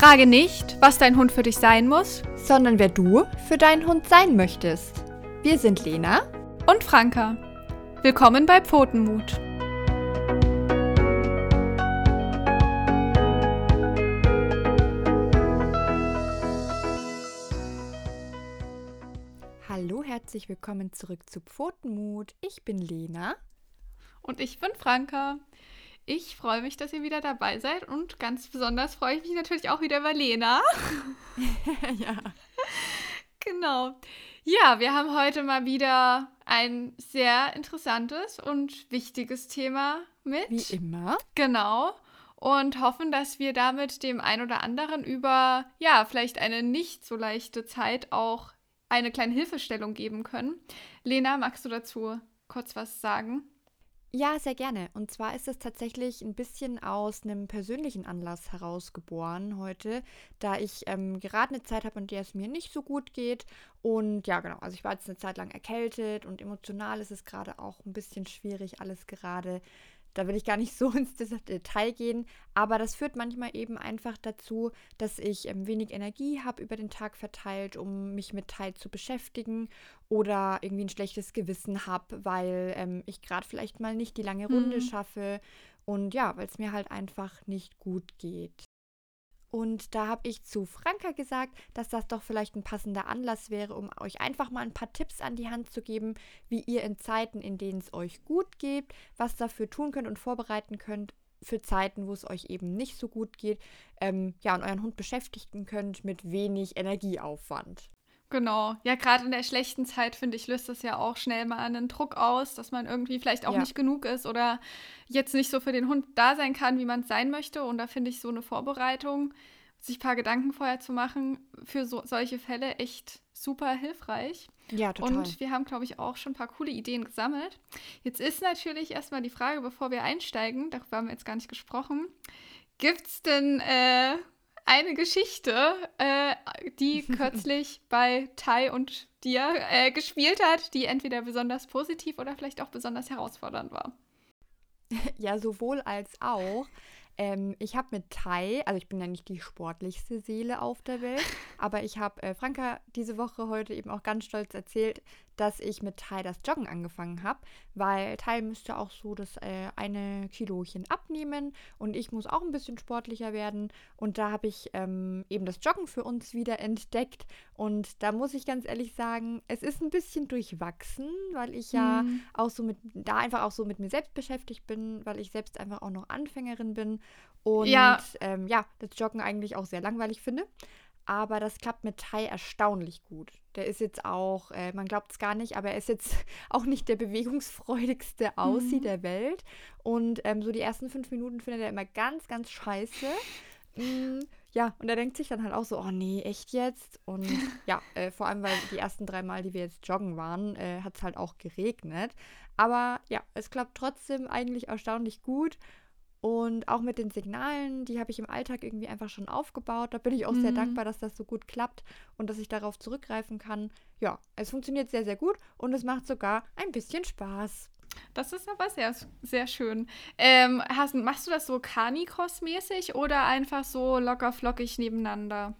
Frage nicht, was dein Hund für dich sein muss, sondern wer du für deinen Hund sein möchtest. Wir sind Lena und Franka. Willkommen bei Pfotenmut. Hallo, herzlich willkommen zurück zu Pfotenmut. Ich bin Lena. Und ich bin Franka. Ich freue mich, dass ihr wieder dabei seid und ganz besonders freue ich mich natürlich auch wieder über Lena. ja. Genau. Ja, wir haben heute mal wieder ein sehr interessantes und wichtiges Thema mit. Wie immer. Genau. Und hoffen, dass wir damit dem einen oder anderen über, ja, vielleicht eine nicht so leichte Zeit auch eine kleine Hilfestellung geben können. Lena, magst du dazu kurz was sagen? Ja, sehr gerne. Und zwar ist es tatsächlich ein bisschen aus einem persönlichen Anlass herausgeboren heute, da ich ähm, gerade eine Zeit habe, in der es mir nicht so gut geht. Und ja, genau, also ich war jetzt eine Zeit lang erkältet und emotional ist es gerade auch ein bisschen schwierig, alles gerade da will ich gar nicht so ins Detail gehen, aber das führt manchmal eben einfach dazu, dass ich ähm, wenig Energie habe über den Tag verteilt, um mich mit Teil zu beschäftigen oder irgendwie ein schlechtes Gewissen habe, weil ähm, ich gerade vielleicht mal nicht die lange Runde mhm. schaffe und ja, weil es mir halt einfach nicht gut geht. Und da habe ich zu Franka gesagt, dass das doch vielleicht ein passender Anlass wäre, um euch einfach mal ein paar Tipps an die Hand zu geben, wie ihr in Zeiten, in denen es euch gut geht, was dafür tun könnt und vorbereiten könnt für Zeiten, wo es euch eben nicht so gut geht, ähm, ja, und euren Hund beschäftigen könnt mit wenig Energieaufwand. Genau. Ja, gerade in der schlechten Zeit, finde ich, löst das ja auch schnell mal einen Druck aus, dass man irgendwie vielleicht auch ja. nicht genug ist oder jetzt nicht so für den Hund da sein kann, wie man es sein möchte. Und da finde ich so eine Vorbereitung, sich ein paar Gedanken vorher zu machen, für so, solche Fälle echt super hilfreich. Ja, total. Und wir haben, glaube ich, auch schon ein paar coole Ideen gesammelt. Jetzt ist natürlich erstmal die Frage, bevor wir einsteigen, darüber haben wir jetzt gar nicht gesprochen, gibt es denn äh, eine Geschichte, äh, die kürzlich bei Tai und dir äh, gespielt hat, die entweder besonders positiv oder vielleicht auch besonders herausfordernd war. Ja, sowohl als auch. Ähm, ich habe mit Tai, also ich bin ja nicht die sportlichste Seele auf der Welt, aber ich habe äh, Franka diese Woche heute eben auch ganz stolz erzählt, dass ich mit Tai das Joggen angefangen habe, weil Tai müsste auch so das äh, eine Kilochen abnehmen und ich muss auch ein bisschen sportlicher werden. Und da habe ich ähm, eben das Joggen für uns wieder entdeckt. Und da muss ich ganz ehrlich sagen, es ist ein bisschen durchwachsen, weil ich ja mhm. auch so mit, da einfach auch so mit mir selbst beschäftigt bin, weil ich selbst einfach auch noch Anfängerin bin. Und ja, ähm, ja das Joggen eigentlich auch sehr langweilig finde aber das klappt mit Tai erstaunlich gut. Der ist jetzt auch, äh, man glaubt es gar nicht, aber er ist jetzt auch nicht der bewegungsfreudigste Aussie mhm. der Welt. Und ähm, so die ersten fünf Minuten findet er immer ganz, ganz scheiße. Mm, ja, und er denkt sich dann halt auch so, oh nee, echt jetzt? Und ja, äh, vor allem, weil die ersten drei Mal, die wir jetzt joggen waren, äh, hat es halt auch geregnet. Aber ja, es klappt trotzdem eigentlich erstaunlich gut. Und auch mit den Signalen, die habe ich im Alltag irgendwie einfach schon aufgebaut. Da bin ich auch mhm. sehr dankbar, dass das so gut klappt und dass ich darauf zurückgreifen kann. Ja, es funktioniert sehr, sehr gut und es macht sogar ein bisschen Spaß. Das ist aber sehr, sehr schön. Ähm, hast, machst du das so Canicross-mäßig oder einfach so locker flockig nebeneinander?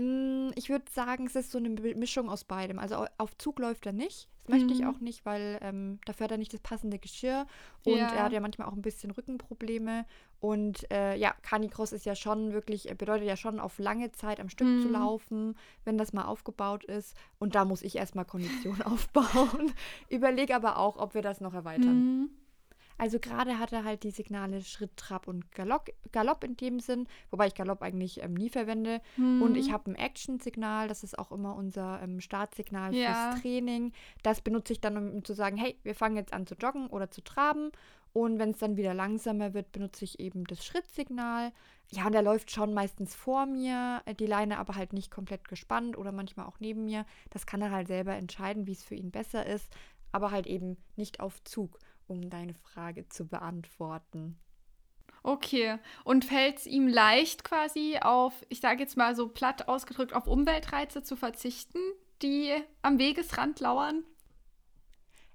Mm, ich würde sagen, es ist so eine Mischung aus beidem. Also auf Zug läuft er nicht. Das mhm. möchte ich mhm. auch nicht, weil ähm, dafür hat er nicht das passende Geschirr. Und ja. er hat ja manchmal auch ein bisschen Rückenprobleme. Und äh, ja, Canicross ist ja schon wirklich, bedeutet ja schon auf lange Zeit am Stück mhm. zu laufen, wenn das mal aufgebaut ist. Und da muss ich erstmal Kondition aufbauen. Überlege aber auch, ob wir das noch erweitern. Mhm. Also gerade hat er halt die Signale Schritt, Trab und Galopp, Galopp in dem Sinn, wobei ich Galopp eigentlich ähm, nie verwende. Mhm. Und ich habe ein Action-Signal, das ist auch immer unser ähm, Startsignal ja. fürs Training. Das benutze ich dann, um zu sagen, hey, wir fangen jetzt an zu joggen oder zu traben. Und wenn es dann wieder langsamer wird, benutze ich eben das Schrittsignal. Ja, und er läuft schon meistens vor mir, äh, die Leine aber halt nicht komplett gespannt oder manchmal auch neben mir. Das kann er halt selber entscheiden, wie es für ihn besser ist, aber halt eben nicht auf Zug um deine Frage zu beantworten. Okay. Und fällt es ihm leicht quasi auf, ich sage jetzt mal so platt ausgedrückt, auf Umweltreize zu verzichten, die am Wegesrand lauern?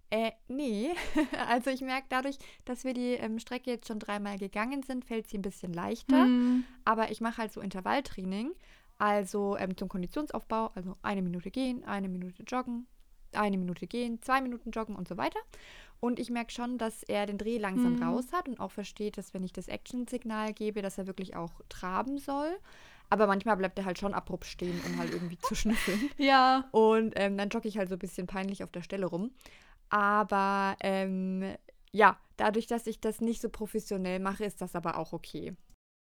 Äh, nee. also ich merke dadurch, dass wir die ähm, Strecke jetzt schon dreimal gegangen sind, fällt sie ein bisschen leichter. Mhm. Aber ich mache halt so Intervalltraining. Also ähm, zum Konditionsaufbau, also eine Minute gehen, eine Minute joggen, eine Minute gehen, zwei Minuten joggen und so weiter. Und ich merke schon, dass er den Dreh langsam Mhm. raus hat und auch versteht, dass wenn ich das Action-Signal gebe, dass er wirklich auch traben soll. Aber manchmal bleibt er halt schon abrupt stehen, um halt irgendwie zu schnüffeln. Ja. Und ähm, dann jogge ich halt so ein bisschen peinlich auf der Stelle rum. Aber ähm, ja, dadurch, dass ich das nicht so professionell mache, ist das aber auch okay.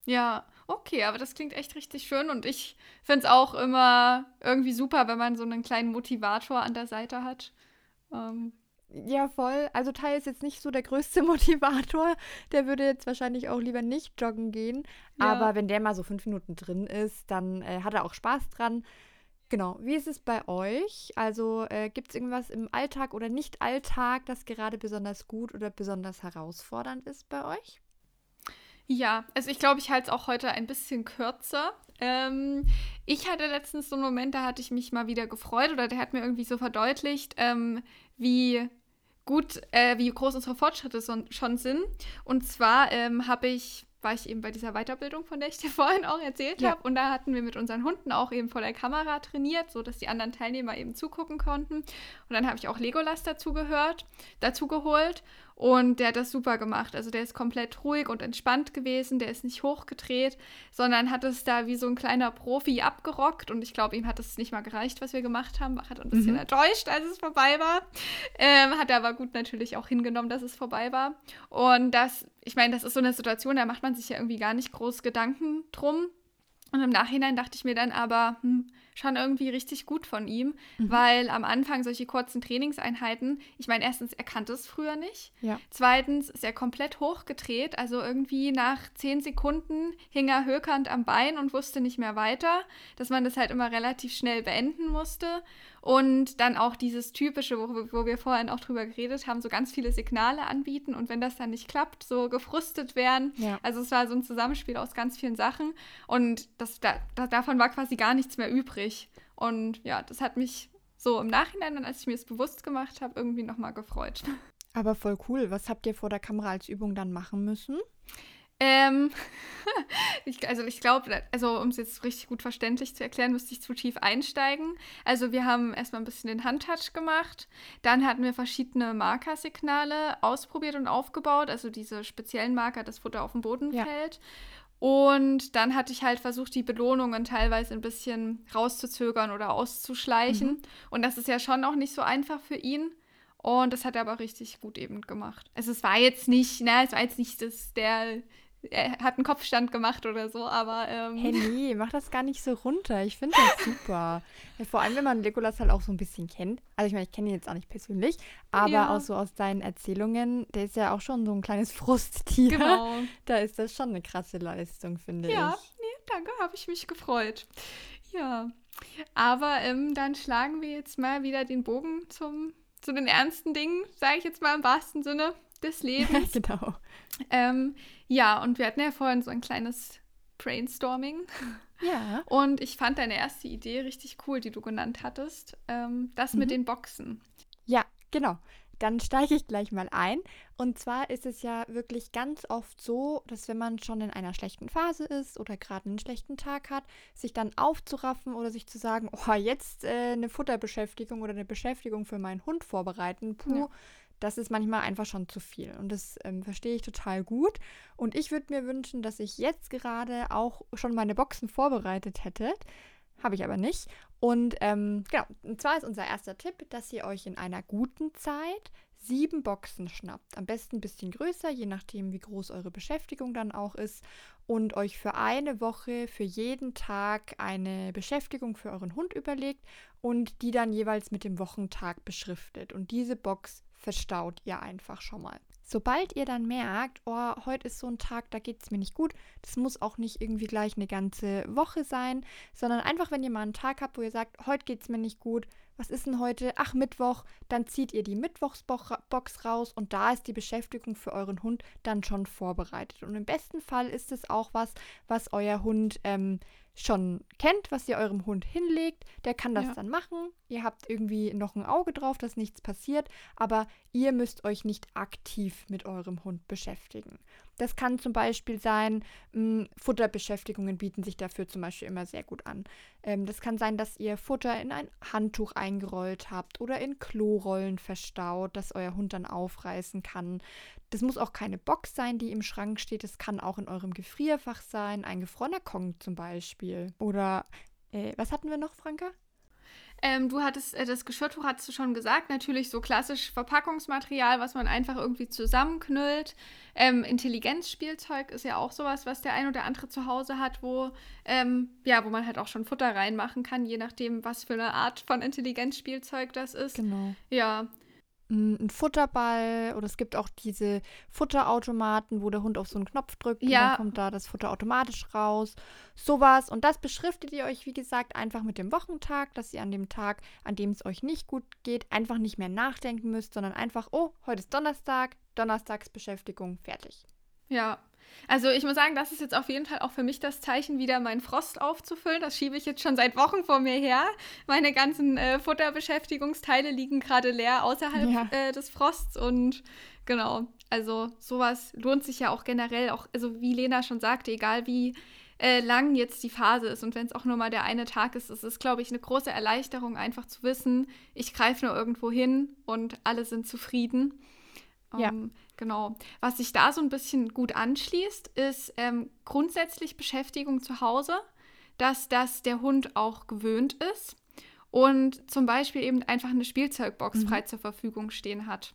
Ja, okay, aber das klingt echt richtig schön und ich finde es auch immer irgendwie super, wenn man so einen kleinen Motivator an der Seite hat. Ähm, Ja, voll. Also Tai ist jetzt nicht so der größte Motivator. Der würde jetzt wahrscheinlich auch lieber nicht joggen gehen. Ja. Aber wenn der mal so fünf Minuten drin ist, dann äh, hat er auch Spaß dran. Genau. Wie ist es bei euch? Also äh, gibt es irgendwas im Alltag oder Nicht-Alltag, das gerade besonders gut oder besonders herausfordernd ist bei euch? Ja, also ich glaube, ich halte es auch heute ein bisschen kürzer. Ähm, ich hatte letztens so einen Moment, da hatte ich mich mal wieder gefreut oder der hat mir irgendwie so verdeutlicht, ähm, wie gut, äh, wie groß unsere Fortschritte so, schon sind. Und zwar ähm, habe ich, war ich eben bei dieser Weiterbildung, von der ich dir vorhin auch erzählt Ja. habe. Und da hatten wir mit unseren Hunden auch eben vor der Kamera trainiert, sodass die anderen Teilnehmer eben zugucken konnten. Und dann habe ich auch Legolas dazu gehört, dazu geholt. Und der hat das super gemacht. Also der ist komplett ruhig und entspannt gewesen. Der ist nicht hochgedreht, sondern hat es da wie so ein kleiner Profi abgerockt. Und ich glaube, ihm hat es nicht mal gereicht, was wir gemacht haben. War hat ein bisschen Mhm. enttäuscht, als es vorbei war. Ähm, hat er aber gut natürlich auch hingenommen, dass es vorbei war. Und das, ich meine, das ist so eine Situation, da macht man sich ja irgendwie gar nicht groß Gedanken drum. Und im Nachhinein dachte ich mir dann aber, hm, schon irgendwie richtig gut von ihm, Mhm. weil am Anfang solche kurzen Trainingseinheiten, ich meine, erstens, er kannte es früher nicht. Ja. Zweitens ist er komplett hochgedreht, also irgendwie nach zehn Sekunden hing er hökernd am Bein und wusste nicht mehr weiter, dass man das halt immer relativ schnell beenden musste. Und dann auch dieses typische, wo, wo wir vorhin auch drüber geredet haben, so ganz viele Signale anbieten und wenn das dann nicht klappt, so gefrustet werden. Ja. Also es war so ein Zusammenspiel aus ganz vielen Sachen und das, da, da, davon war quasi gar nichts mehr übrig. Und ja, das hat mich so im Nachhinein, dann, als ich mir das bewusst gemacht habe, irgendwie nochmal gefreut. Aber voll cool. Was habt ihr vor der Kamera als Übung dann machen müssen? Ähm, ich, also ich glaube, also um es jetzt richtig gut verständlich zu erklären, müsste ich zu tief einsteigen. Also wir haben erstmal ein bisschen den Handtouch gemacht, dann hatten wir verschiedene Markersignale ausprobiert und aufgebaut, also diese speziellen Marker, das Futter auf dem Boden Ja. fällt. Und dann hatte ich halt versucht, die Belohnungen teilweise ein bisschen rauszuzögern oder auszuschleichen. Und das ist ja schon auch nicht so einfach für ihn. Und das hat er aber richtig gut eben gemacht. Also es war jetzt nicht, ne, es war jetzt nicht das, der, er hat einen Kopfstand gemacht oder so, aber ähm, Hey, nee, mach das gar nicht so runter. Ich finde das super. Ja, vor allem, wenn man Legolas halt auch so ein bisschen kennt. Also ich meine, ich kenne ihn jetzt auch nicht persönlich, aber Ja. auch so aus deinen Erzählungen, der ist ja auch schon so ein kleines Frusttier. genau. Da ist das schon eine krasse Leistung, finde Ja, ich. nee, danke, habe ich mich gefreut. Ja, aber ähm, dann schlagen wir jetzt mal wieder den Bogen zum, zu den ernsten Dingen, sage ich jetzt mal im wahrsten Sinne des Lebens. genau. ähm, ja, und wir hatten ja vorhin so ein kleines Brainstorming. Ja. Und ich fand deine erste Idee richtig cool, die du genannt hattest. Ähm, das mit Mhm. den Boxen. Ja, genau. Dann steige ich gleich mal ein. Und zwar ist es ja wirklich ganz oft so, dass wenn man schon in einer schlechten Phase ist oder gerade einen schlechten Tag hat, sich dann aufzuraffen oder sich zu sagen, oh, jetzt äh, eine Futterbeschäftigung oder eine Beschäftigung für meinen Hund vorbereiten, puh, Ja. Das ist manchmal einfach schon zu viel. Und das ähm, verstehe ich total gut. Und ich würde mir wünschen, dass ich jetzt gerade auch schon meine Boxen vorbereitet hätte. Habe ich aber nicht. Und ähm, genau, und zwar ist unser erster Tipp, dass ihr euch in einer guten Zeit sieben Boxen schnappt. Am besten ein bisschen größer, je nachdem, wie groß eure Beschäftigung dann auch ist. Und euch für eine Woche, für jeden Tag eine Beschäftigung für euren Hund überlegt und die dann jeweils mit dem Wochentag beschriftet. Und diese Box verstaut ihr einfach schon mal. Sobald ihr dann merkt, oh, heute ist so ein Tag, da geht es mir nicht gut, das muss auch nicht irgendwie gleich eine ganze Woche sein, sondern einfach, wenn ihr mal einen Tag habt, wo ihr sagt, heute geht es mir nicht gut, was ist denn heute? Ach, Mittwoch, dann zieht ihr die Mittwochsbox raus und da ist die Beschäftigung für euren Hund dann schon vorbereitet. Und im besten Fall ist es auch was, was euer Hund ähm, schon kennt, was ihr eurem Hund hinlegt, der kann das Ja. dann machen. Ihr habt irgendwie noch ein Auge drauf, dass nichts passiert, aber ihr müsst euch nicht aktiv mit eurem Hund beschäftigen. Das kann zum Beispiel sein, mh, Futterbeschäftigungen bieten sich dafür zum Beispiel immer sehr gut an. Ähm, das kann sein, dass ihr Futter in ein Handtuch eingerollt habt oder in Klorollen verstaut, dass euer Hund dann aufreißen kann. Das muss auch keine Box sein, die im Schrank steht. Das kann auch in eurem Gefrierfach sein, ein gefrorener Kong zum Beispiel. Oder äh, was hatten wir noch, Franka? Ähm, du hattest äh, das Geschirrtuch, hattest du schon gesagt, natürlich so klassisch Verpackungsmaterial, was man einfach irgendwie zusammenknüllt. Ähm, Intelligenzspielzeug ist ja auch sowas, was der ein oder andere zu Hause hat, wo, ähm, ja, wo man halt auch schon Futter reinmachen kann, je nachdem, was für eine Art von Intelligenzspielzeug das ist. Genau. Ja, Mm, Ein Futterball oder es gibt auch diese Futterautomaten, wo der Hund auf so einen Knopf drückt und Ja. dann kommt da das Futter automatisch raus. Sowas. Und das beschriftet ihr euch, wie gesagt, einfach mit dem Wochentag, dass ihr an dem Tag, an dem es euch nicht gut geht, einfach nicht mehr nachdenken müsst, sondern einfach, oh, heute ist Donnerstag, Donnerstagsbeschäftigung, fertig. Ja, also ich muss sagen, das ist jetzt auf jeden Fall auch für mich das Zeichen, wieder meinen Frost aufzufüllen. Das schiebe ich jetzt schon seit Wochen vor mir her. Meine ganzen äh, Futterbeschäftigungsteile liegen gerade leer außerhalb Ja. äh, des Frosts und genau, also sowas lohnt sich ja auch generell, auch, also wie Lena schon sagte, egal wie äh, lang jetzt die Phase ist und wenn es auch nur mal der eine Tag ist, ist es, glaube ich, eine große Erleichterung, einfach zu wissen, ich greife nur irgendwo hin und alle sind zufrieden. Ja. Ähm, Genau. Was sich da so ein bisschen gut anschließt, ist ähm, grundsätzlich Beschäftigung zu Hause, dass das der Hund auch gewöhnt ist und zum Beispiel eben einfach eine Spielzeugbox Mhm. frei zur Verfügung stehen hat.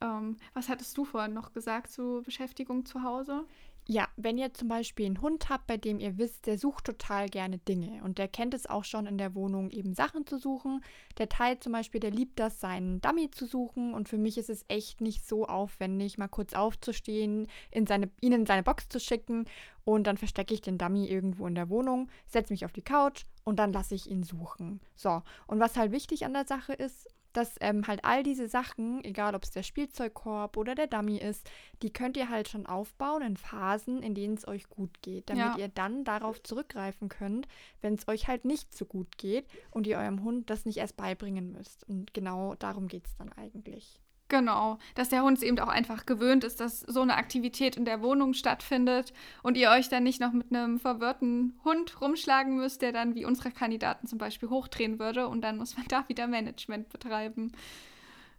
Ähm, was hattest du vorhin noch gesagt zu Beschäftigung zu Hause? Ja, wenn ihr zum Beispiel einen Hund habt, bei dem ihr wisst, der sucht total gerne Dinge und der kennt es auch schon in der Wohnung, eben Sachen zu suchen. Der Teil zum Beispiel, der liebt das, seinen Dummy zu suchen und für mich ist es echt nicht so aufwendig, mal kurz aufzustehen, in seine, ihn in seine Box zu schicken und dann verstecke ich den Dummy irgendwo in der Wohnung, setze mich auf die Couch und dann lasse ich ihn suchen. So, und was halt wichtig an der Sache ist, dass ähm, halt all diese Sachen, egal ob es der Spielzeugkorb oder der Dummy ist, die könnt ihr halt schon aufbauen in Phasen, in denen es euch gut geht, damit Ja. ihr dann darauf zurückgreifen könnt, wenn es euch halt nicht so gut geht und ihr eurem Hund das nicht erst beibringen müsst. Und genau darum geht es dann eigentlich. Genau, dass der Hund es eben auch einfach gewöhnt ist, dass so eine Aktivität in der Wohnung stattfindet und ihr euch dann nicht noch mit einem verwirrten Hund rumschlagen müsst, der dann wie unsere Kandidaten zum Beispiel hochdrehen würde und dann muss man da wieder Management betreiben.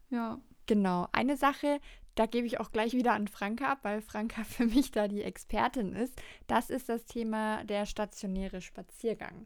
Ja, Genau, eine Sache, da gebe ich auch gleich wieder an Franka ab, weil Franka für mich da die Expertin ist. Das ist das Thema der stationäre Spaziergang.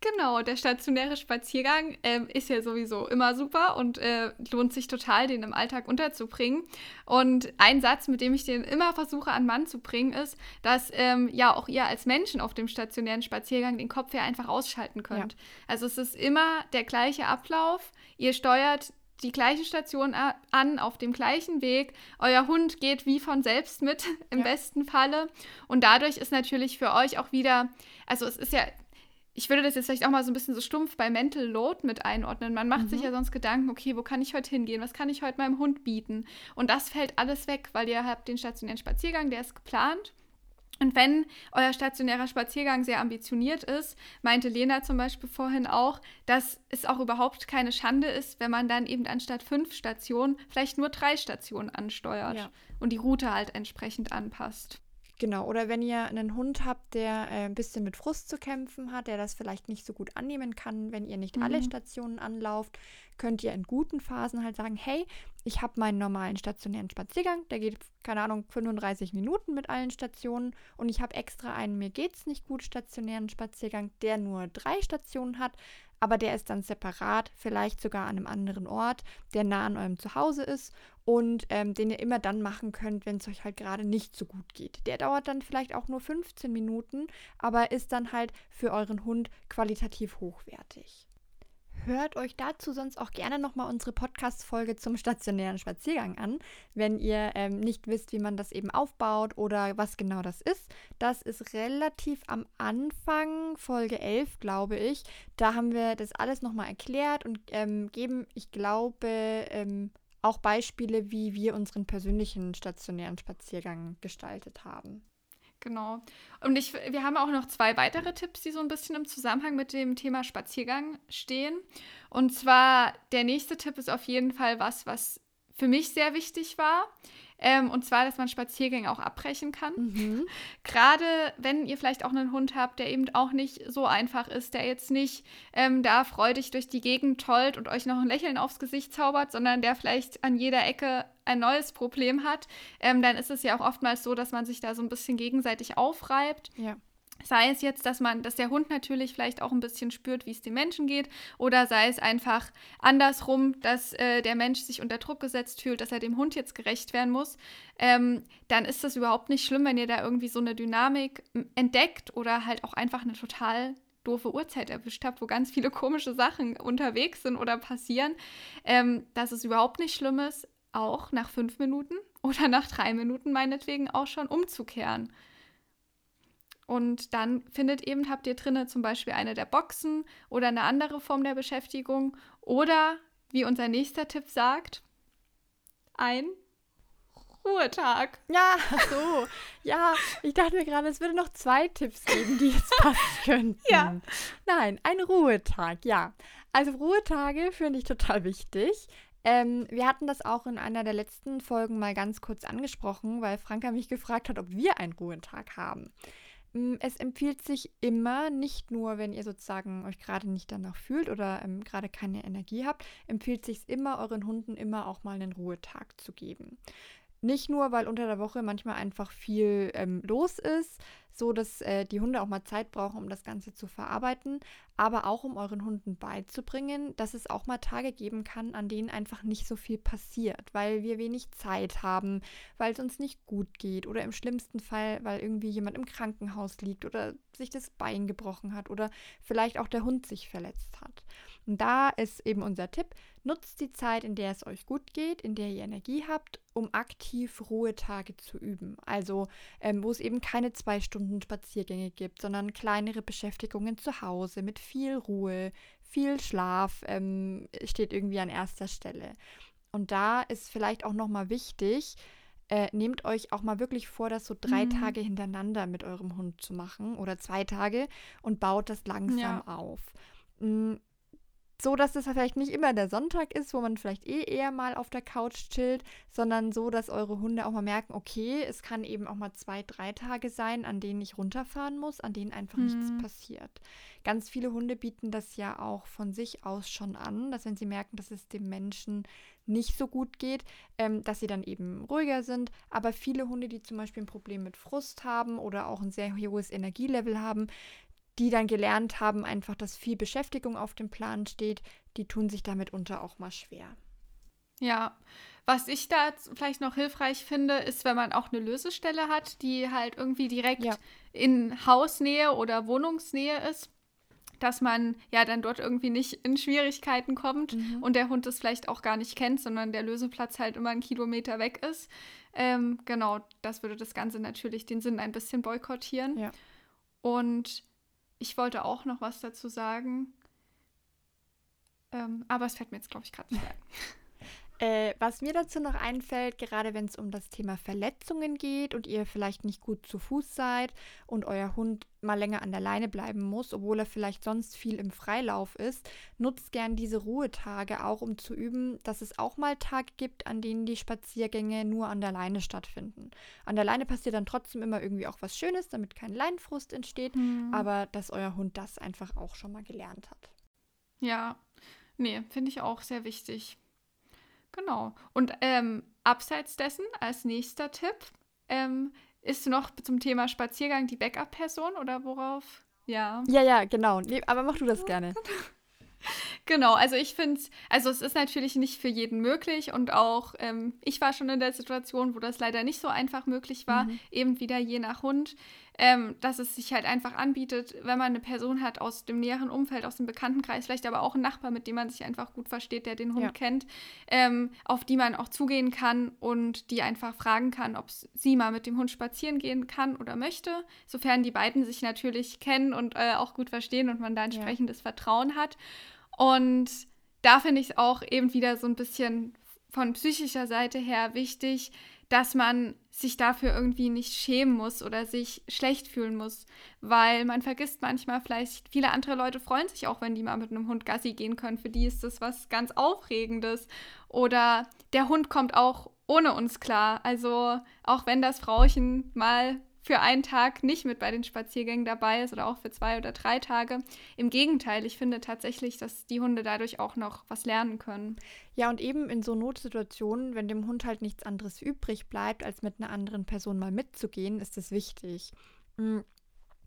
Genau, der stationäre Spaziergang ähm, ist ja sowieso immer super und äh, lohnt sich total, den im Alltag unterzubringen. Und ein Satz, mit dem ich den immer versuche an Mann zu bringen, ist, dass ähm, ja auch ihr als Menschen auf dem stationären Spaziergang den Kopf ja einfach ausschalten könnt. Also es ist immer der gleiche Ablauf. Ihr steuert die gleiche Station an, auf dem gleichen Weg. Euer Hund geht wie von selbst mit, im Ja. besten Falle. Und dadurch ist natürlich für euch auch wieder, also es ist ja, ich würde das jetzt vielleicht auch mal so ein bisschen so stumpf bei Mental Load mit einordnen. Man macht sich Mhm. ja sonst Gedanken, okay, wo kann ich heute hingehen? Was kann ich heute meinem Hund bieten? Und das fällt alles weg, weil ihr habt den stationären Spaziergang, der ist geplant. Und wenn euer stationärer Spaziergang sehr ambitioniert ist, meinte Lena zum Beispiel vorhin auch, dass es auch überhaupt keine Schande ist, wenn man dann eben anstatt fünf Stationen vielleicht nur drei Stationen ansteuert Ja. und die Route halt entsprechend anpasst. Genau, oder wenn ihr einen Hund habt, der äh, ein bisschen mit Frust zu kämpfen hat, der das vielleicht nicht so gut annehmen kann, wenn ihr nicht alle Mhm. Stationen anlauft, könnt ihr in guten Phasen halt sagen, hey, ich habe meinen normalen stationären Spaziergang, der geht, keine Ahnung, 35 Minuten mit allen Stationen und ich habe extra einen mir geht's nicht gut stationären Spaziergang, der nur drei Stationen hat, aber der ist dann separat, vielleicht sogar an einem anderen Ort, der nah an eurem Zuhause ist und ähm, den ihr immer dann machen könnt, wenn es euch halt gerade nicht so gut geht. Der dauert dann vielleicht auch nur 15 Minuten, aber ist dann halt für euren Hund qualitativ hochwertig. Hört euch dazu sonst auch gerne nochmal unsere Podcast-Folge zum stationären Spaziergang an, wenn ihr ähm, nicht wisst, wie man das eben aufbaut oder was genau das ist. Das ist relativ am Anfang, Folge 11, glaube ich. Da haben wir das alles nochmal erklärt und ähm, geben, ich glaube, ähm, auch Beispiele, wie wir unseren persönlichen stationären Spaziergang gestaltet haben. Genau. Und ich, wir haben auch noch zwei weitere Tipps, die so ein bisschen im Zusammenhang mit dem Thema Spaziergang stehen. Und zwar der nächste Tipp ist auf jeden Fall was, was für mich sehr wichtig war. Ähm, und zwar, dass man Spaziergänge auch abbrechen kann. Mhm. Gerade wenn ihr vielleicht auch einen Hund habt, der eben auch nicht so einfach ist, der jetzt nicht ähm, da freudig durch die Gegend tollt und euch noch ein Lächeln aufs Gesicht zaubert, sondern der vielleicht an jeder Ecke ein neues Problem hat, ähm, dann ist es ja auch oftmals so, dass man sich da so ein bisschen gegenseitig aufreibt. Ja. Sei es jetzt, dass man, dass der Hund natürlich vielleicht auch ein bisschen spürt, wie es dem Menschen geht, oder sei es einfach andersrum, dass äh, der Mensch sich unter Druck gesetzt fühlt, dass er dem Hund jetzt gerecht werden muss, ähm, dann ist das überhaupt nicht schlimm, wenn ihr da irgendwie so eine Dynamik entdeckt oder halt auch einfach eine total doofe Uhrzeit erwischt habt, wo ganz viele komische Sachen unterwegs sind oder passieren, ähm, dass es überhaupt nicht schlimm ist, auch nach fünf Minuten oder nach drei Minuten meinetwegen auch schon umzukehren. Und dann findet eben, habt ihr drinnen zum Beispiel eine der Boxen oder eine andere Form der Beschäftigung oder, wie unser nächster Tipp sagt, ein Ruhetag. Ja, so. Ja, ich dachte mir gerade, es würde noch zwei Tipps geben, die jetzt passen könnten. Ja. Nein, ein Ruhetag, ja. Also Ruhetage finde ich total wichtig. Ähm, wir hatten das auch in einer der letzten Folgen mal ganz kurz angesprochen, weil Franka mich gefragt hat, ob wir einen Ruhetag haben. Mm, es empfiehlt sich immer, nicht nur, wenn ihr sozusagen euch gerade nicht danach fühlt oder ähm, gerade keine Energie habt, empfiehlt sich immer, euren Hunden immer auch mal einen Ruhetag zu geben. Nicht nur, weil unter der Woche manchmal einfach viel ähm, los ist, so dass äh, die Hunde auch mal Zeit brauchen, um das Ganze zu verarbeiten, aber auch um euren Hunden beizubringen, dass es auch mal Tage geben kann, an denen einfach nicht so viel passiert, weil wir wenig Zeit haben, weil es uns nicht gut geht oder im schlimmsten Fall, weil irgendwie jemand im Krankenhaus liegt oder sich das Bein gebrochen hat oder vielleicht auch der Hund sich verletzt hat. Und da ist eben unser Tipp, nutzt die Zeit, in der es euch gut geht, in der ihr Energie habt, um aktiv Ruhetage zu üben. Also ähm, wo es eben keine zwei Stunden Spaziergänge gibt, sondern kleinere Beschäftigungen zu Hause mit viel Ruhe, viel Schlaf ähm, steht irgendwie an erster Stelle. Und da ist vielleicht auch nochmal wichtig, äh, nehmt euch auch mal wirklich vor, das so drei mhm. Tage hintereinander mit eurem Hund zu machen oder zwei Tage und baut das langsam ja. auf. Mhm so, dass es vielleicht nicht immer der Sonntag ist, wo man vielleicht eh eher mal auf der Couch chillt, sondern so, dass eure Hunde auch mal merken, okay, es kann eben auch mal zwei, drei Tage sein, an denen ich runterfahren muss, an denen einfach mhm. nichts passiert. Ganz viele Hunde bieten das ja auch von sich aus schon an, dass wenn sie merken, dass es dem Menschen nicht so gut geht, ähm, dass sie dann eben ruhiger sind. Aber viele Hunde, die zum Beispiel ein Problem mit Frust haben oder auch ein sehr hohes Energielevel haben, die dann gelernt haben, einfach, dass viel Beschäftigung auf dem Plan steht, die tun sich damit unter auch mal schwer. Ja, was ich da vielleicht noch hilfreich finde, ist, wenn man auch eine Lösestelle hat, die halt irgendwie direkt ja. in Hausnähe oder Wohnungsnähe ist, dass man ja dann dort irgendwie nicht in Schwierigkeiten kommt mhm. und der Hund es vielleicht auch gar nicht kennt, sondern der Löseplatz halt immer einen Kilometer weg ist. Ähm, genau, das würde das Ganze natürlich den Sinn ein bisschen boykottieren. Ja. Und ich wollte auch noch was dazu sagen. Ähm, aber es fällt mir jetzt, glaube ich, gerade nicht ein. Äh, was mir dazu noch einfällt, gerade wenn es um das Thema Verletzungen geht und ihr vielleicht nicht gut zu Fuß seid und euer Hund mal länger an der Leine bleiben muss, obwohl er vielleicht sonst viel im Freilauf ist, nutzt gern diese Ruhetage auch, um zu üben, dass es auch mal Tage gibt, an denen die Spaziergänge nur an der Leine stattfinden. An der Leine passiert dann trotzdem immer irgendwie auch was Schönes, damit kein Leinenfrust entsteht, mhm. aber dass euer Hund das einfach auch schon mal gelernt hat. Ja, nee, finde ich auch sehr wichtig. Genau. Und ähm, abseits dessen, als nächster Tipp, ähm, ist noch zum Thema Spaziergang die Backup-Person oder worauf? Ja. Ja, ja, genau. Nee, aber mach du das gerne. Genau, also ich finde es, also es ist natürlich nicht für jeden möglich und auch ähm, ich war schon in der Situation, wo das leider nicht so einfach möglich war, mhm. eben wieder je nach Hund, ähm, dass es sich halt einfach anbietet, wenn man eine Person hat aus dem näheren Umfeld, aus dem Bekanntenkreis, vielleicht aber auch einen Nachbar, mit dem man sich einfach gut versteht, der den Hund ja. kennt, ähm, auf die man auch zugehen kann und die einfach fragen kann, ob sie mal mit dem Hund spazieren gehen kann oder möchte, sofern die beiden sich natürlich kennen und äh, auch gut verstehen und man da entsprechendes ja. Vertrauen hat. Und da finde ich es auch eben wieder so ein bisschen von psychischer Seite her wichtig, dass man sich dafür irgendwie nicht schämen muss oder sich schlecht fühlen muss, weil man vergisst manchmal vielleicht, viele andere Leute freuen sich auch, wenn die mal mit einem Hund Gassi gehen können. Für die ist das was ganz Aufregendes. Oder der Hund kommt auch ohne uns klar. Also auch wenn das Frauchen mal für einen Tag nicht mit bei den Spaziergängen dabei ist oder auch für zwei oder drei Tage. Im Gegenteil, ich finde tatsächlich, dass die Hunde dadurch auch noch was lernen können. Ja, und eben in so Notsituationen, wenn dem Hund halt nichts anderes übrig bleibt, als mit einer anderen Person mal mitzugehen, ist das wichtig.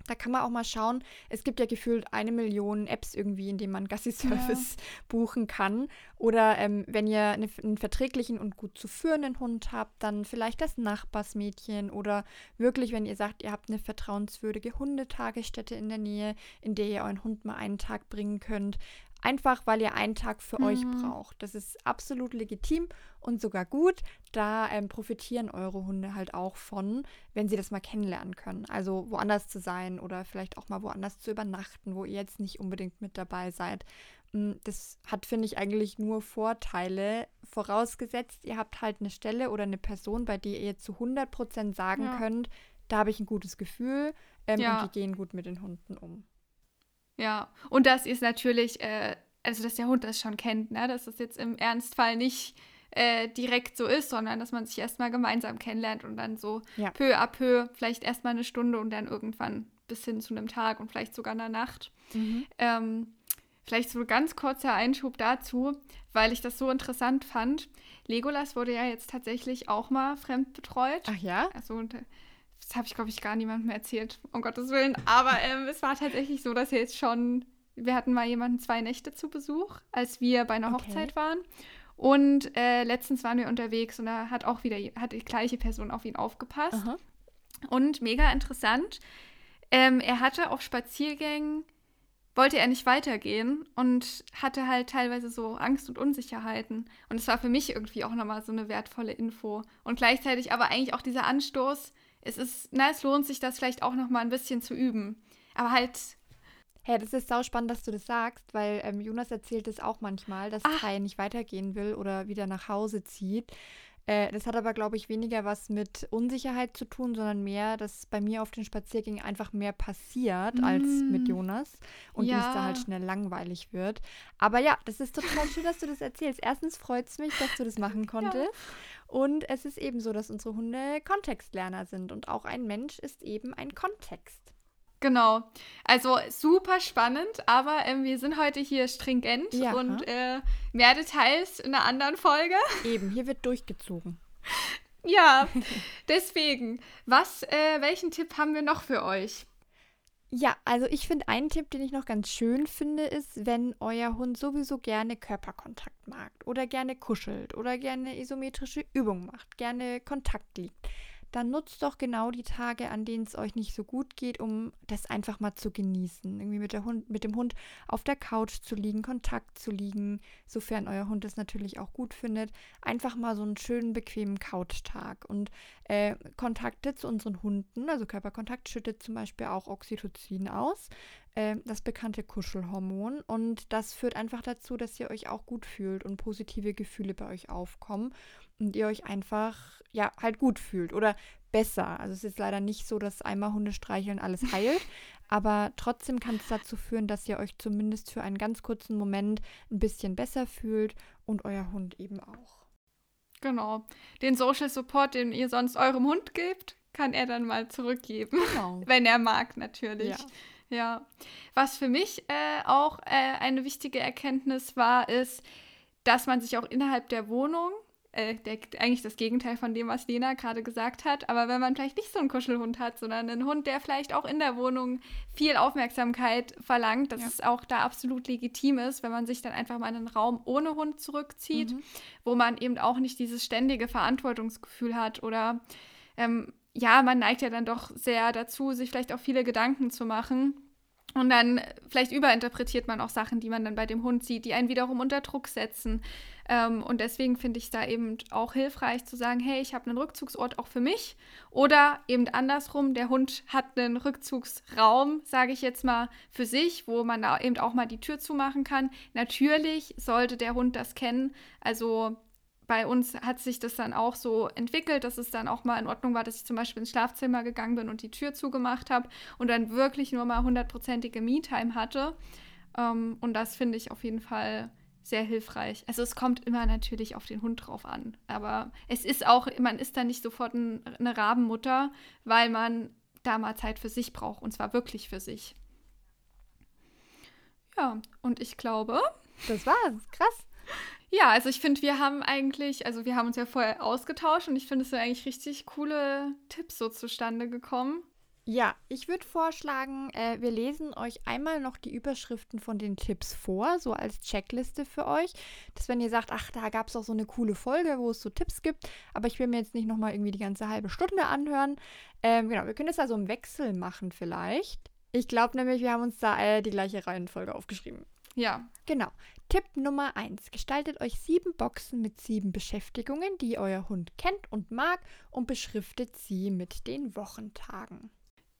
Da kann man auch mal schauen. Es gibt ja gefühlt eine Million Apps irgendwie, in denen man Gassi-Service ja. buchen kann. Oder ähm, wenn ihr eine, einen verträglichen und gut zu führenden Hund habt, dann vielleicht das Nachbarsmädchen. Oder wirklich, wenn ihr sagt, ihr habt eine vertrauenswürdige Hundetagesstätte in der Nähe, in der ihr euren Hund mal einen Tag bringen könnt. Einfach weil ihr einen Tag für mhm. euch braucht. Das ist absolut legitim und sogar gut. Da ähm, profitieren eure Hunde halt auch von, wenn sie das mal kennenlernen können. Also woanders zu sein oder vielleicht auch mal woanders zu übernachten, wo ihr jetzt nicht unbedingt mit dabei seid. Mm, das hat, finde ich, eigentlich nur Vorteile, vorausgesetzt, ihr habt halt eine Stelle oder eine Person, bei der ihr zu 100% sagen ja. könnt, da habe ich ein gutes Gefühl ähm, ja. und die gehen gut mit den Hunden um. Ja, und das ist natürlich, äh, also dass der Hund das schon kennt, ne? dass das jetzt im Ernstfall nicht äh, direkt so ist, sondern dass man sich erstmal gemeinsam kennenlernt und dann so ja. peu à peu, vielleicht erstmal eine Stunde und dann irgendwann bis hin zu einem Tag und vielleicht sogar einer Nacht. Mhm. Ähm, vielleicht so ein ganz kurzer Einschub dazu, weil ich das so interessant fand. Legolas wurde ja jetzt tatsächlich auch mal fremdbetreut. Ach ja? Also das habe ich, glaube ich, gar niemandem erzählt, um Gottes Willen. Aber ähm, es war tatsächlich so, dass er jetzt schon, wir hatten mal jemanden zwei Nächte zu Besuch, als wir bei einer okay. Hochzeit waren. Und äh, letztens waren wir unterwegs und da hat auch wieder, hat die gleiche Person auf ihn aufgepasst. Aha. Und mega interessant, ähm, er hatte auf Spaziergängen, wollte er nicht weitergehen und hatte halt teilweise so Angst und Unsicherheiten. Und es war für mich irgendwie auch nochmal so eine wertvolle Info. Und gleichzeitig aber eigentlich auch dieser Anstoß, es ist, na, es lohnt sich, das vielleicht auch noch mal ein bisschen zu üben. Aber halt. Hey, das ist sau spannend, dass du das sagst, weil ähm, Jonas erzählt es auch manchmal, dass Ach. Kai nicht weitergehen will oder wieder nach Hause zieht. Äh, das hat aber, glaube ich, weniger was mit Unsicherheit zu tun, sondern mehr, dass bei mir auf den Spaziergängen einfach mehr passiert mm. als mit Jonas und ja. es da halt schnell langweilig wird. Aber ja, das ist total schön, dass du das erzählst. Erstens freut es mich, dass du das machen konntest. Ja. Und es ist eben so, dass unsere Hunde Kontextlerner sind und auch ein Mensch ist eben ein Kontext. Genau. Also super spannend, aber ähm, wir sind heute hier stringent ja. und äh, mehr Details in einer anderen Folge. Eben, hier wird durchgezogen. ja, deswegen. Was, äh, welchen Tipp haben wir noch für euch? Ja, also ich finde einen Tipp, den ich noch ganz schön finde, ist, wenn euer Hund sowieso gerne Körperkontakt mag oder gerne kuschelt oder gerne isometrische Übungen macht, gerne Kontakt liegt dann nutzt doch genau die Tage, an denen es euch nicht so gut geht, um das einfach mal zu genießen. Irgendwie mit, der Hund, mit dem Hund auf der Couch zu liegen, Kontakt zu liegen, sofern euer Hund es natürlich auch gut findet. Einfach mal so einen schönen, bequemen Couchtag. Und äh, Kontakte zu unseren Hunden, also Körperkontakt schüttet zum Beispiel auch Oxytocin aus, äh, das bekannte Kuschelhormon. Und das führt einfach dazu, dass ihr euch auch gut fühlt und positive Gefühle bei euch aufkommen und ihr euch einfach ja halt gut fühlt oder besser. Also es ist leider nicht so, dass einmal Hunde streicheln alles heilt, aber trotzdem kann es dazu führen, dass ihr euch zumindest für einen ganz kurzen Moment ein bisschen besser fühlt und euer Hund eben auch. Genau. Den Social Support, den ihr sonst eurem Hund gebt, kann er dann mal zurückgeben. Genau. Wenn er mag, natürlich. Ja. ja. Was für mich äh, auch äh, eine wichtige Erkenntnis war, ist, dass man sich auch innerhalb der Wohnung äh, der, eigentlich das Gegenteil von dem, was Lena gerade gesagt hat. Aber wenn man vielleicht nicht so einen Kuschelhund hat, sondern einen Hund, der vielleicht auch in der Wohnung viel Aufmerksamkeit verlangt, dass ja. es auch da absolut legitim ist, wenn man sich dann einfach mal in einen Raum ohne Hund zurückzieht, mhm. wo man eben auch nicht dieses ständige Verantwortungsgefühl hat oder ähm, ja, man neigt ja dann doch sehr dazu, sich vielleicht auch viele Gedanken zu machen und dann vielleicht überinterpretiert man auch Sachen, die man dann bei dem Hund sieht, die einen wiederum unter Druck setzen. Ähm, und deswegen finde ich es da eben auch hilfreich zu sagen, hey, ich habe einen Rückzugsort auch für mich. Oder eben andersrum, der Hund hat einen Rückzugsraum, sage ich jetzt mal, für sich, wo man da eben auch mal die Tür zumachen kann. Natürlich sollte der Hund das kennen. Also bei uns hat sich das dann auch so entwickelt, dass es dann auch mal in Ordnung war, dass ich zum Beispiel ins Schlafzimmer gegangen bin und die Tür zugemacht habe und dann wirklich nur mal hundertprozentige Me-Time hatte. Ähm, und das finde ich auf jeden Fall sehr hilfreich. Also es kommt immer natürlich auf den Hund drauf an. Aber es ist auch, man ist dann nicht sofort ein, eine Rabenmutter, weil man da mal Zeit für sich braucht. Und zwar wirklich für sich. Ja, und ich glaube. Das war's. Krass. Ja, also ich finde, wir haben eigentlich, also wir haben uns ja vorher ausgetauscht und ich finde, es sind eigentlich richtig coole Tipps so zustande gekommen. Ja, ich würde vorschlagen, äh, wir lesen euch einmal noch die Überschriften von den Tipps vor, so als Checkliste für euch. Dass wenn ihr sagt, ach, da gab es auch so eine coole Folge, wo es so Tipps gibt, aber ich will mir jetzt nicht nochmal irgendwie die ganze halbe Stunde anhören. Ähm, genau, wir können das also im Wechsel machen vielleicht. Ich glaube nämlich, wir haben uns da äh, die gleiche Reihenfolge aufgeschrieben. Ja. Genau. Tipp Nummer 1. Gestaltet euch sieben Boxen mit sieben Beschäftigungen, die euer Hund kennt und mag und beschriftet sie mit den Wochentagen.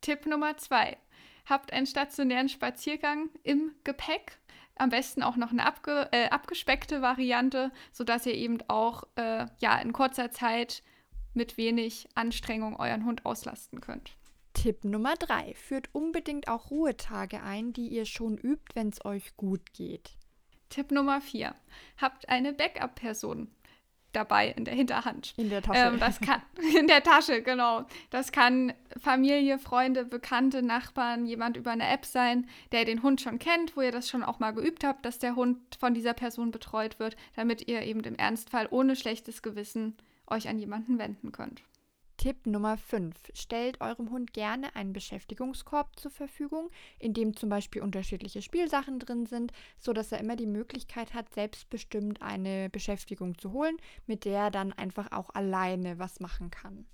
Tipp Nummer zwei. Habt einen stationären Spaziergang im Gepäck. Am besten auch noch eine abge äh, abgespeckte Variante, sodass ihr eben auch äh, ja, in kurzer Zeit mit wenig Anstrengung euren Hund auslasten könnt. Tipp Nummer drei. Führt unbedingt auch Ruhetage ein, die ihr schon übt, wenn es euch gut geht. Tipp Nummer vier. Habt eine Backup-Person dabei in der Hinterhand. In der Tasche. Ähm, das kann in der Tasche, genau. Das kann Familie, Freunde, Bekannte, Nachbarn, jemand über eine App sein, der den Hund schon kennt, wo ihr das schon auch mal geübt habt, dass der Hund von dieser Person betreut wird, damit ihr eben im Ernstfall ohne schlechtes Gewissen euch an jemanden wenden könnt. Tipp Nummer 5. Stellt eurem Hund gerne einen Beschäftigungskorb zur Verfügung, in dem zum Beispiel unterschiedliche Spielsachen drin sind, sodass er immer die Möglichkeit hat, selbstbestimmt eine Beschäftigung zu holen, mit der er dann einfach auch alleine was machen kann.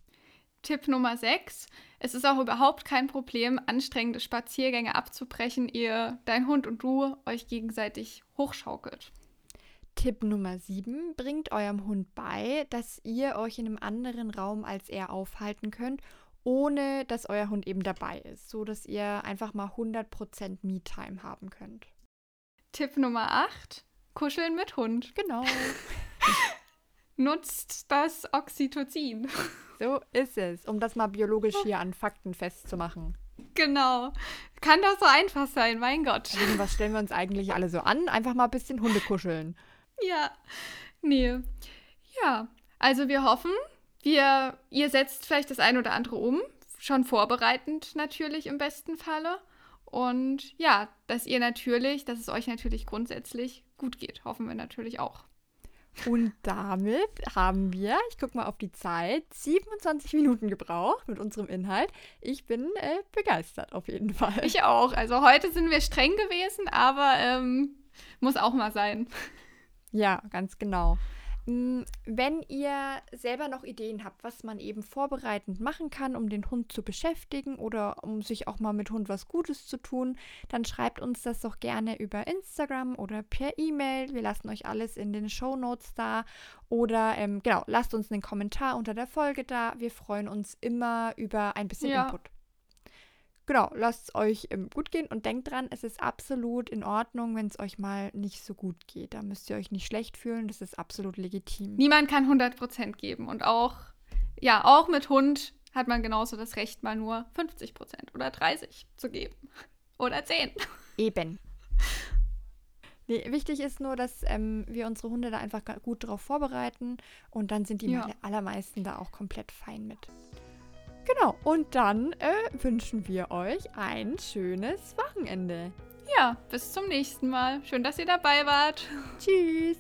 Tipp Nummer 6. Es ist auch überhaupt kein Problem, anstrengende Spaziergänge abzubrechen, ihr, dein Hund und du euch gegenseitig hochschaukelt. Tipp Nummer 7. Bringt eurem Hund bei, dass ihr euch in einem anderen Raum als er aufhalten könnt, ohne dass euer Hund eben dabei ist, so dass ihr einfach mal 100% Me-Time haben könnt. Tipp Nummer 8. Kuscheln mit Hund. Genau. Nutzt das Oxytocin. So ist es, um das mal biologisch hier an Fakten festzumachen. Genau. Kann doch so einfach sein, mein Gott. Was stellen wir uns eigentlich alle so an? Einfach mal ein bisschen Hunde kuscheln. Ja, nee. Ja, also wir hoffen, wir, ihr setzt vielleicht das ein oder andere um, schon vorbereitend natürlich im besten Falle. Und ja, dass ihr natürlich, dass es euch natürlich grundsätzlich gut geht, hoffen wir natürlich auch. Und damit haben wir, ich gucke mal auf die Zeit, 27 Minuten gebraucht mit unserem Inhalt. Ich bin äh, begeistert auf jeden Fall. Ich auch. Also heute sind wir streng gewesen, aber ähm, muss auch mal sein. Ja, ganz genau. Mm, wenn ihr selber noch Ideen habt, was man eben vorbereitend machen kann, um den Hund zu beschäftigen oder um sich auch mal mit Hund was Gutes zu tun, dann schreibt uns das doch gerne über Instagram oder per E-Mail. Wir lassen euch alles in den Show Notes da. Oder ähm, genau, lasst uns einen Kommentar unter der Folge da. Wir freuen uns immer über ein bisschen ja. Input genau, lasst es euch ähm, gut gehen und denkt dran, es ist absolut in Ordnung, wenn es euch mal nicht so gut geht. Da müsst ihr euch nicht schlecht fühlen, das ist absolut legitim. Niemand kann 100% geben und auch, ja, auch mit Hund hat man genauso das Recht, mal nur 50% oder 30% zu geben. Oder 10. Eben. Nee, wichtig ist nur, dass ähm, wir unsere Hunde da einfach gut drauf vorbereiten und dann sind die ja. allermeisten da auch komplett fein mit. Genau, und dann äh, wünschen wir euch ein schönes Wochenende. Ja, bis zum nächsten Mal. Schön, dass ihr dabei wart. Tschüss.